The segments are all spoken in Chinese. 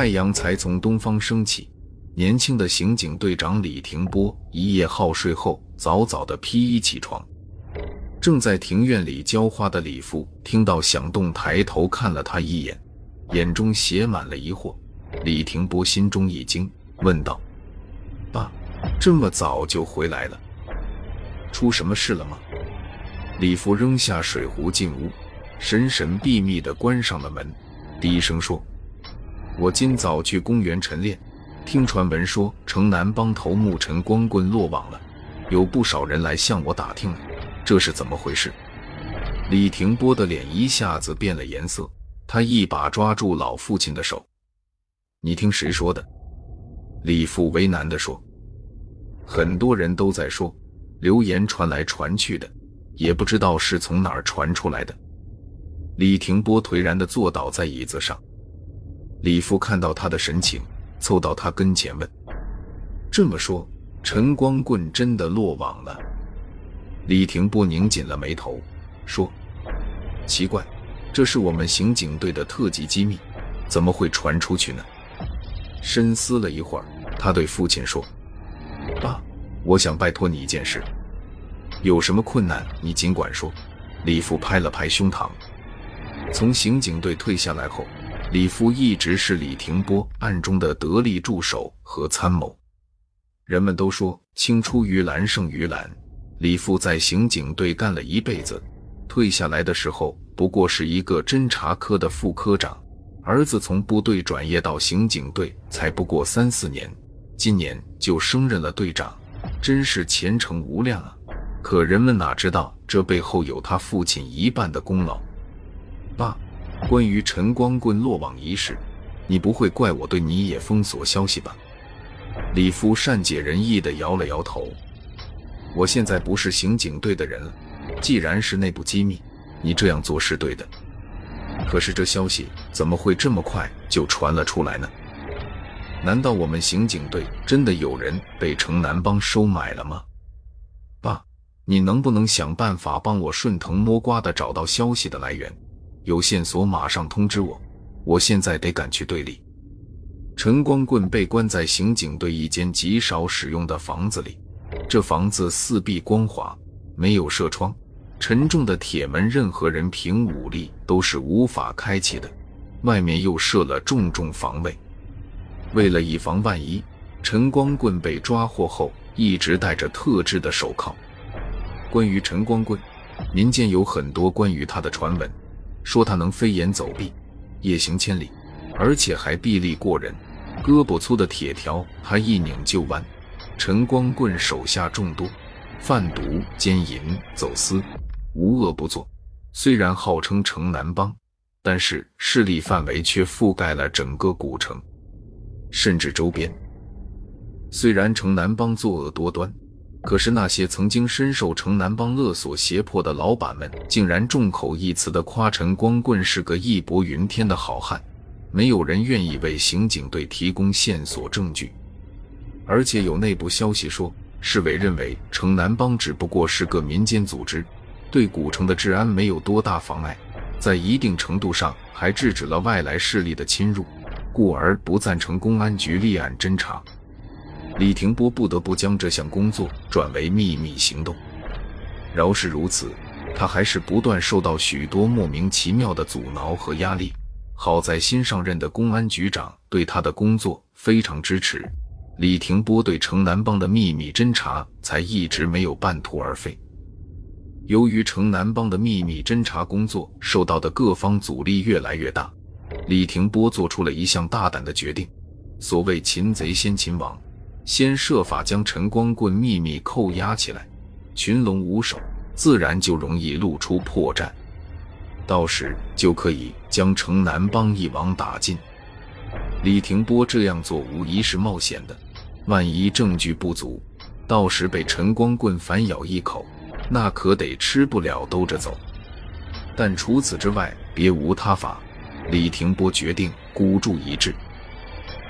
太阳才从东方升起，年轻的刑警队长李廷波一夜好睡后，早早的披衣起床。正在庭院里浇花的李父听到响动，抬头看了他一眼，眼中写满了疑惑。李廷波心中一惊，问道：“爸，这么早就回来了？出什么事了吗？”李父扔下水壶进屋，神神秘秘地关上了门，低声说：“我今早去公园晨练，听传闻说城南帮头目陈光棍落网了，有不少人来向我打听。”这是怎么回事？李廷波的脸一下子变了颜色，他一把抓住老父亲的手：“你听谁说的？”李父为难地说：“很多人都在说，流言传来传去的，也不知道是从哪儿传出来的。”李廷波颓然地坐倒在椅子上。李父看到他的神情，凑到他跟前问：“这么说，陈光棍真的落网了？”李廷波拧紧了眉头，说：“奇怪，这是我们刑警队的特级机密，怎么会传出去呢？”深思了一会儿，他对父亲说：“爸，我想拜托你一件事，有什么困难你尽管说。”李父拍了拍胸膛。从刑警队退下来后，李父一直是李廷波暗中的得力助手和参谋。人们都说“青出于蓝胜于蓝”。李父在刑警队干了一辈子，退下来的时候不过是一个侦查科的副科长。儿子从部队转业到刑警队才不过三四年，今年就升任了队长，真是前程无量啊！可人们哪知道这背后有他父亲一半的功劳。爸，关于陈光棍落网一事，你不会怪我对你也封锁消息吧？李夫善解人意地摇了摇头。我现在不是刑警队的人了，既然是内部机密，你这样做是对的。可是这消息怎么会这么快就传了出来呢？难道我们刑警队真的有人被城南帮收买了吗？爸，你能不能想办法帮我顺藤摸瓜的找到消息的来源？有线索马上通知我，我现在得赶去队里。陈光棍被关在刑警队一间极少使用的房子里。这房子四壁光滑，没有射窗，沉重的铁门，任何人凭武力都是无法开启的。外面又设了重重防卫，为了以防万一，陈光棍被抓获后一直戴着特制的手铐。关于陈光棍，民间有很多关于他的传闻，说他能飞檐走壁，夜行千里，而且还臂力过人，胳膊粗的铁条他一拧就弯。陈光棍手下众多，贩毒、奸淫、走私，无恶不作。虽然号称城南帮，但是势力范围却覆盖了整个古城，甚至周边。虽然城南帮作恶多端，可是那些曾经深受城南帮勒索胁迫的老板们，竟然众口一词的夸陈光棍是个义薄云天的好汉。没有人愿意为刑警队提供线索证据。而且有内部消息说，市委认为城南帮只不过是个民间组织，对古城的治安没有多大妨碍，在一定程度上还制止了外来势力的侵入，故而不赞成公安局立案侦查。李廷波不得不将这项工作转为秘密行动。饶是如此，他还是不断受到许多莫名其妙的阻挠和压力。好在新上任的公安局长对他的工作非常支持。李廷波对城南帮的秘密侦查才一直没有半途而废。由于城南帮的秘密侦查工作受到的各方阻力越来越大，李廷波做出了一项大胆的决定：所谓“擒贼先擒王”，先设法将陈光棍秘密扣押起来，群龙无首，自然就容易露出破绽，到时就可以将城南帮一网打尽。李廷波这样做无疑是冒险的。万一证据不足，到时被陈光棍反咬一口，那可得吃不了兜着走。但除此之外，别无他法。李廷波决定孤注一掷。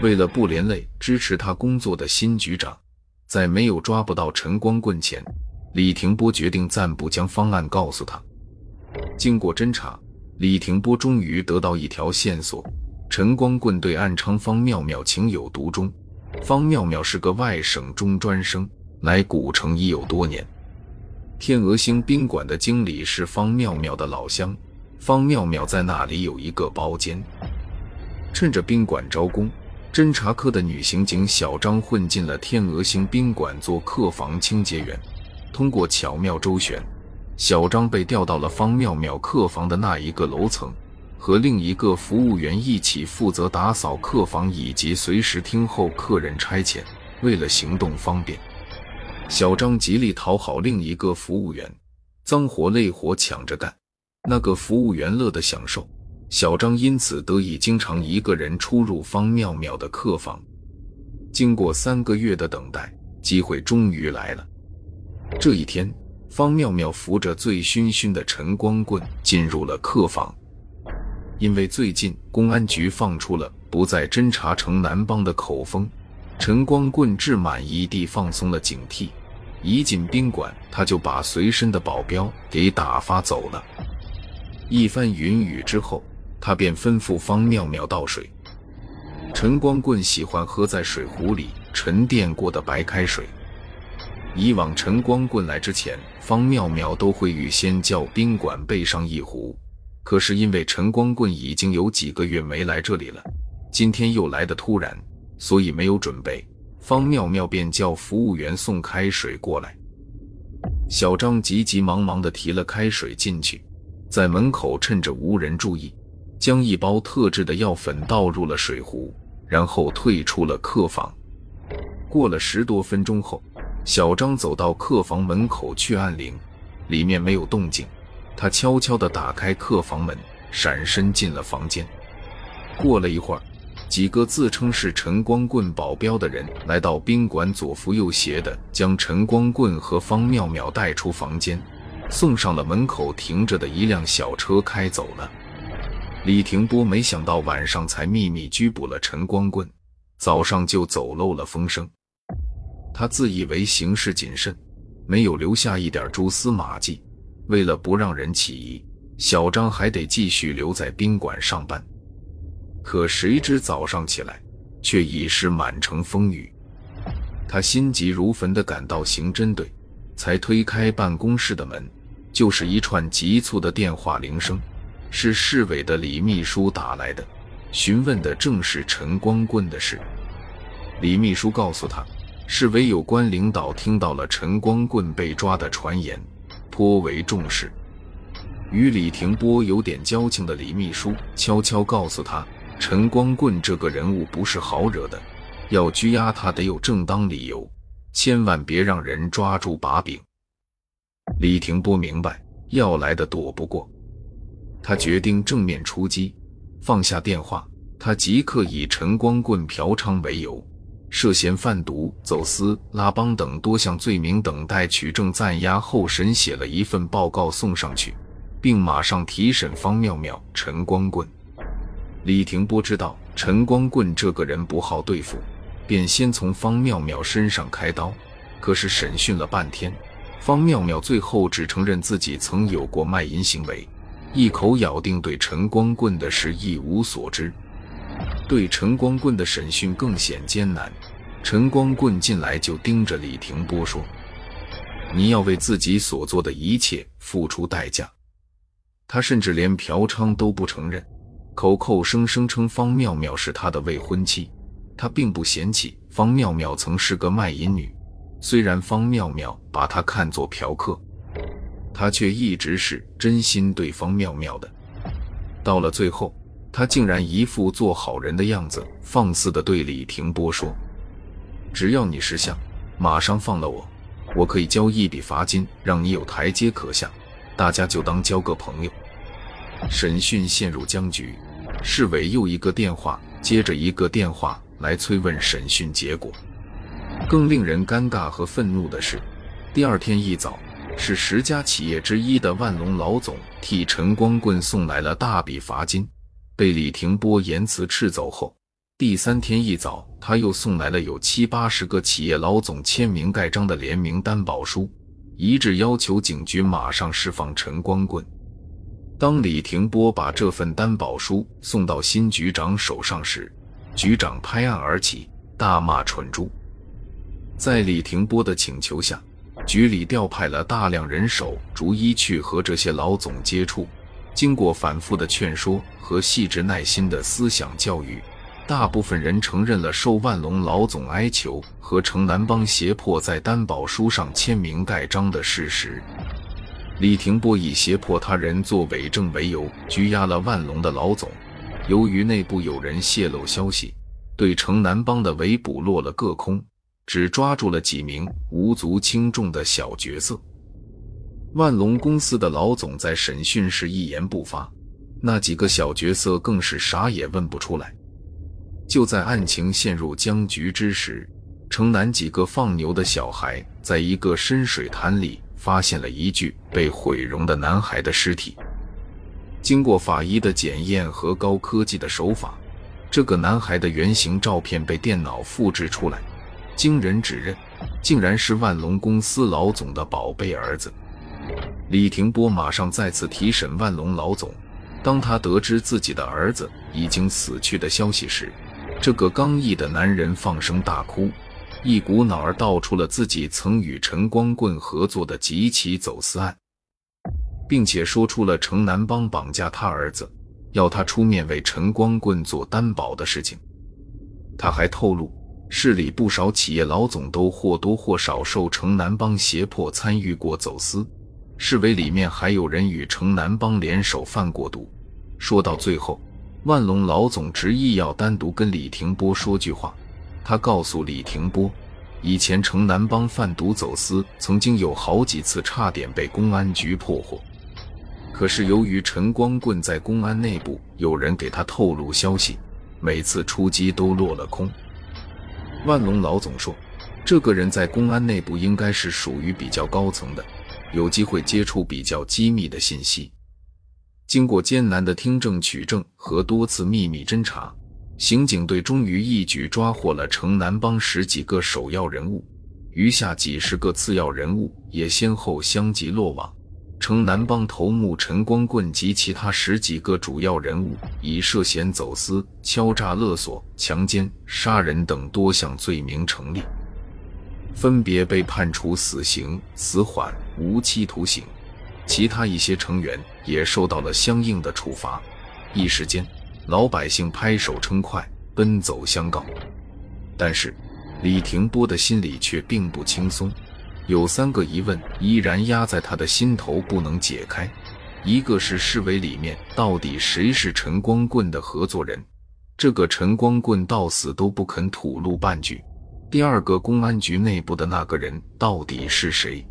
为了不连累支持他工作的新局长，在没有抓不到陈光棍前，李廷波决定暂不将方案告诉他。经过侦查，李廷波终于得到一条线索：陈光棍对暗娼方妙妙情有独钟。方妙妙是个外省中专生，来古城已有多年。天鹅星宾馆的经理是方妙妙的老乡，方妙妙在那里有一个包间。趁着宾馆招工，侦查科的女刑警小张混进了天鹅星宾馆做客房清洁员。通过巧妙周旋，小张被调到了方妙妙客房的那一个楼层。和另一个服务员一起负责打扫客房以及随时听候客人差遣。为了行动方便，小张极力讨好另一个服务员，脏活累活抢着干。那个服务员乐得享受，小张因此得以经常一个人出入方妙妙的客房。经过三个月的等待，机会终于来了。这一天，方妙妙扶着醉醺醺的陈光棍进入了客房。因为最近公安局放出了不再侦查城南帮的口风，陈光棍志满意地放松了警惕。一进宾馆，他就把随身的保镖给打发走了。一番云雨之后，他便吩咐方妙妙倒水。陈光棍喜欢喝在水壶里沉淀过的白开水。以往陈光棍来之前，方妙妙都会预先叫宾馆备上一壶。可是因为陈光棍已经有几个月没来这里了，今天又来的突然，所以没有准备。方妙妙便叫服务员送开水过来。小张急急忙忙地提了开水进去，在门口趁着无人注意，将一包特制的药粉倒入了水壶，然后退出了客房。过了十多分钟后，小张走到客房门口去按铃，里面没有动静。他悄悄地打开客房门，闪身进了房间。过了一会儿，几个自称是陈光棍保镖的人来到宾馆，左扶右斜的将陈光棍和方妙妙带出房间，送上了门口停着的一辆小车，开走了。李廷波没想到晚上才秘密拘捕了陈光棍，早上就走漏了风声。他自以为行事谨慎，没有留下一点蛛丝马迹。为了不让人起疑，小张还得继续留在宾馆上班。可谁知早上起来，却已是满城风雨。他心急如焚地赶到刑侦队，才推开办公室的门，就是一串急促的电话铃声，是市委的李秘书打来的，询问的正是陈光棍的事。李秘书告诉他，市委有关领导听到了陈光棍被抓的传言。颇为重视，与李廷波有点交情的李秘书悄悄告诉他：“陈光棍这个人物不是好惹的，要拘押他得有正当理由，千万别让人抓住把柄。”李廷波明白要来的躲不过，他决定正面出击。放下电话，他即刻以陈光棍嫖娼为由。涉嫌贩毒、走私、拉帮等多项罪名，等待取证暂押候审，写了一份报告送上去，并马上提审方妙妙、陈光棍。李廷波知道陈光棍这个人不好对付，便先从方妙妙身上开刀。可是审讯了半天，方妙妙最后只承认自己曾有过卖淫行为，一口咬定对陈光棍的事一无所知。对陈光棍的审讯更显艰难。陈光棍进来就盯着李廷波说：“你要为自己所做的一切付出代价。”他甚至连嫖娼都不承认，口口声声称方妙妙是他的未婚妻。他并不嫌弃方妙妙曾是个卖淫女，虽然方妙妙把他看作嫖客，他却一直是真心对方妙妙的。到了最后。他竟然一副做好人的样子，放肆地对李廷波说：“只要你识相，马上放了我，我可以交一笔罚金，让你有台阶可下，大家就当交个朋友。”审讯陷入僵局，市委又一个电话接着一个电话来催问审讯结果。更令人尴尬和愤怒的是，第二天一早，是十家企业之一的万隆老总替陈光棍送来了大笔罚金。被李廷波言辞斥走后，第三天一早，他又送来了有七八十个企业老总签名盖章的联名担保书，一致要求警局马上释放陈光棍。当李廷波把这份担保书送到新局长手上时，局长拍案而起，大骂蠢猪。在李廷波的请求下，局里调派了大量人手，逐一去和这些老总接触。经过反复的劝说和细致耐心的思想教育，大部分人承认了受万隆老总哀求和城南帮胁迫在担保书上签名盖章的事实。李廷波以胁迫他人做伪证为由，拘押了万隆的老总。由于内部有人泄露消息，对城南帮的围捕落了个空。只抓住了几名无足轻重的小角色。万隆公司的老总在审讯时一言不发，那几个小角色更是啥也问不出来。就在案情陷入僵局之时，城南几个放牛的小孩在一个深水潭里发现了一具被毁容的男孩的尸体。经过法医的检验和高科技的手法，这个男孩的原型照片被电脑复制出来。经人指认，竟然是万隆公司老总的宝贝儿子李廷波。马上再次提审万隆老总。当他得知自己的儿子已经死去的消息时，这个刚毅的男人放声大哭，一股脑儿道出了自己曾与陈光棍合作的几起走私案，并且说出了城南帮绑架他儿子，要他出面为陈光棍做担保的事情。他还透露。市里不少企业老总都或多或少受城南帮胁迫参与过走私，市委里面还有人与城南帮联手贩过毒。说到最后，万隆老总执意要单独跟李廷波说句话。他告诉李廷波，以前城南帮贩毒走私曾经有好几次差点被公安局破获，可是由于陈光棍在公安内部有人给他透露消息，每次出击都落了空。万隆老总说：“这个人在公安内部应该是属于比较高层的，有机会接触比较机密的信息。”经过艰难的听证取证和多次秘密侦查，刑警队终于一举抓获了城南帮十几个首要人物，余下几十个次要人物也先后相继落网。城南帮头目陈光棍及其他十几个主要人物，以涉嫌走私、敲诈勒索、强奸、杀人等多项罪名成立，分别被判处死刑、死缓、无期徒刑。其他一些成员也受到了相应的处罚。一时间，老百姓拍手称快，奔走相告。但是，李廷波的心里却并不轻松。有三个疑问依然压在他的心头不能解开，一个是市委里面到底谁是陈光棍的合作人，这个陈光棍到死都不肯吐露半句；第二个公安局内部的那个人到底是谁，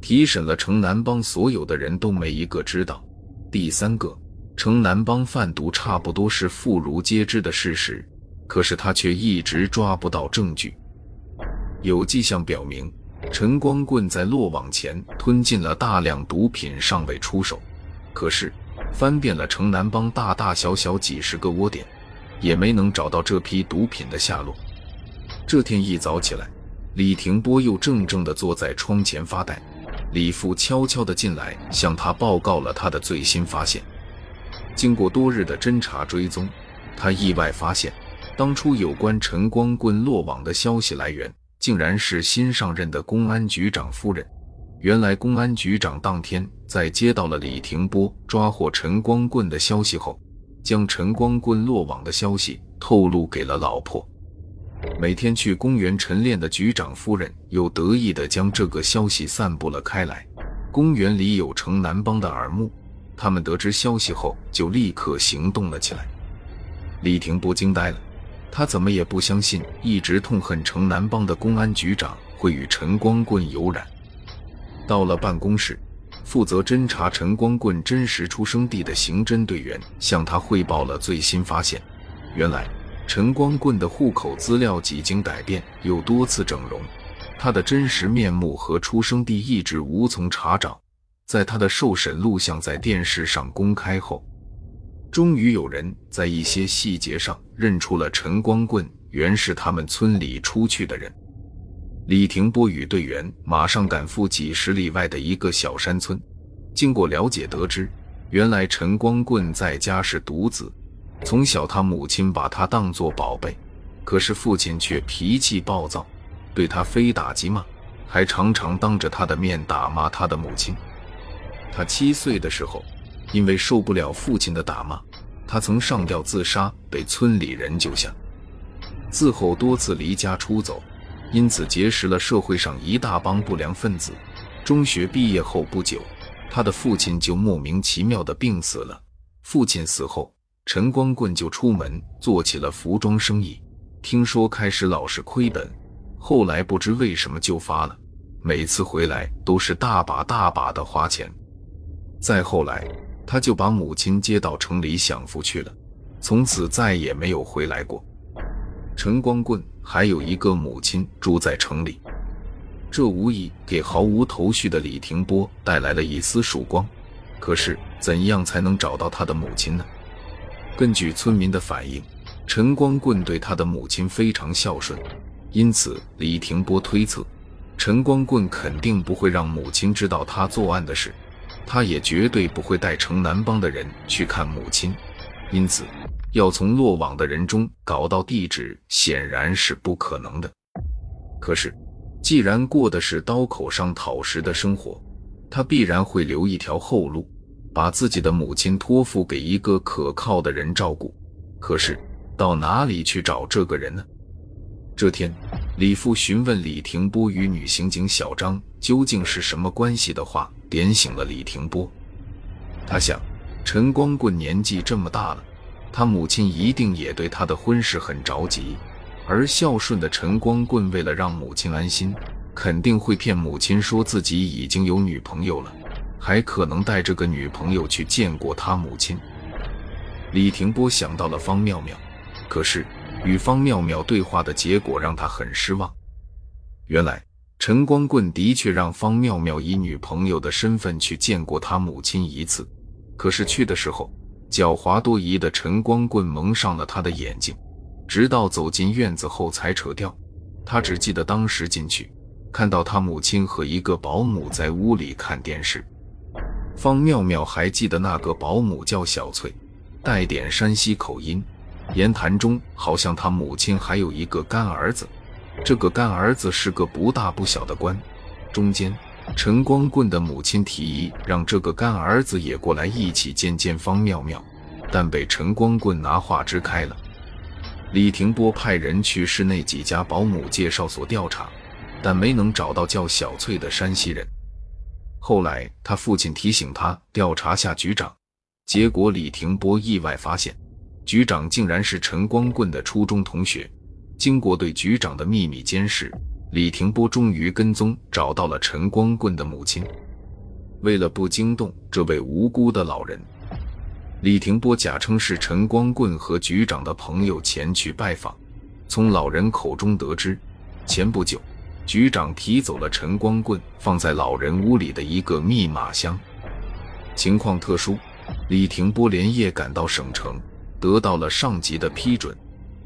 提审了城南帮所有的人都没一个知道；第三个，城南帮贩毒差不多是妇孺皆知的事实，可是他却一直抓不到证据，有迹象表明。陈光棍在落网前吞进了大量毒品，尚未出手。可是翻遍了城南帮大大小小几十个窝点，也没能找到这批毒品的下落。这天一早起来，李廷波又怔怔地坐在窗前发呆。李父悄悄地进来，向他报告了他的最新发现。经过多日的侦查追踪，他意外发现，当初有关陈光棍落网的消息来源。竟然是新上任的公安局长夫人。原来，公安局长当天在接到了李廷波抓获陈光棍的消息后，将陈光棍落网的消息透露给了老婆。每天去公园晨练的局长夫人又得意地将这个消息散布了开来。公园里有城南帮的耳目，他们得知消息后就立刻行动了起来。李廷波惊呆了。他怎么也不相信，一直痛恨城南帮的公安局长会与陈光棍有染。到了办公室，负责侦查陈光棍真实出生地的刑侦队员向他汇报了最新发现：原来，陈光棍的户口资料几经改变，又多次整容，他的真实面目和出生地一直无从查找。在他的受审录像在电视上公开后。终于有人在一些细节上认出了陈光棍原是他们村里出去的人。李廷波与队员马上赶赴几十里外的一个小山村。经过了解，得知原来陈光棍在家是独子，从小他母亲把他当作宝贝，可是父亲却脾气暴躁，对他非打即骂，还常常当着他的面打骂他的母亲。他七岁的时候，因为受不了父亲的打骂，他曾上吊自杀，被村里人救下。自后多次离家出走，因此结识了社会上一大帮不良分子。中学毕业后不久。他的父亲就莫名其妙的病死了。父亲死后，陈光棍就出门做起了服装生意。听说开始老是亏本，后来不知为什么就发了。每次回来都是大把大把的花钱。再后来，他就把母亲接到城里享福去了，从此再也没有回来过。陈光棍还有一个母亲住在城里。这无疑给毫无头绪的李廷波带来了一丝曙光。可是，怎样才能找到他的母亲呢？根据村民的反映，陈光棍对他的母亲非常孝顺，因此李廷波推测，陈光棍肯定不会让母亲知道他作案的事，他也绝对不会带城南帮的人去看母亲，因此要从落网的人中搞到地址，显然是不可能的。可是。既然过的是刀口上讨食的生活，他必然会留一条后路，把自己的母亲托付给一个可靠的人照顾。可是到哪里去找这个人呢？这天，李父询问李廷波与女刑警小张究竟是什么关系的话，点醒了李廷波。他想，陈光棍年纪这么大了，他母亲一定也对他的婚事很着急。而孝顺的陈光棍为了让母亲安心，肯定会骗母亲说自己已经有女朋友了，还可能带着个女朋友去见过他母亲。李廷波想到了方妙妙，可是与方妙妙对话的结果让他很失望。原来陈光棍的确让方妙妙以女朋友的身份去见过他母亲一次，可是去的时候，狡猾多疑的陈光棍蒙上了他的眼睛。直到走进院子后才扯掉。他只记得当时进去，看到他母亲和一个保姆在屋里看电视。方妙妙还记得那个保姆叫小翠，带点山西口音，言谈中好像他母亲还有一个干儿子，这个干儿子是个不大不小的官。中间，陈光棍的母亲提议让这个干儿子也过来一起见见方妙妙，但被陈光棍拿话支开了。李廷波派人去市内几家保姆介绍所调查，但没能找到叫小翠的山西人。后来他父亲提醒他调查下局长，结果李廷波意外发现，局长竟然是陈光棍的初中同学。经过对局长的秘密监视，李廷波终于跟踪找到了陈光棍的母亲。为了不惊动这位无辜的老人。李廷波假称是陈光棍和局长的朋友前去拜访，从老人口中得知，前不久局长提走了陈光棍放在老人屋里的一个密码箱。情况特殊，李廷波连夜赶到省城，得到了上级的批准，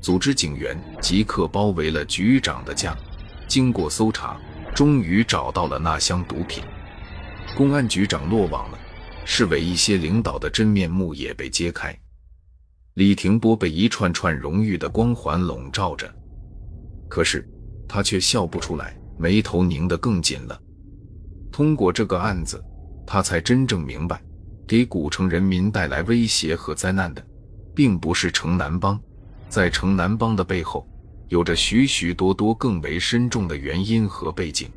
组织警员即刻包围了局长的家。经过搜查，终于找到了那箱毒品，公安局长落网了。市委一些领导的真面目也被揭开，李廷波被一串串荣誉的光环笼罩着，可是他却笑不出来，眉头拧得更紧了。通过这个案子，他才真正明白，给古城人民带来威胁和灾难的，并不是城南帮，在城南帮的背后，有着许许多多更为深重的原因和背景。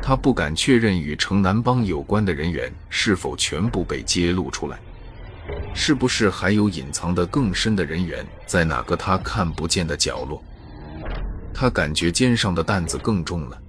他不敢确认与城南帮有关的人员是否全部被揭露出来，是不是还有隐藏的更深的人员在哪个他看不见的角落？他感觉肩上的担子更重了。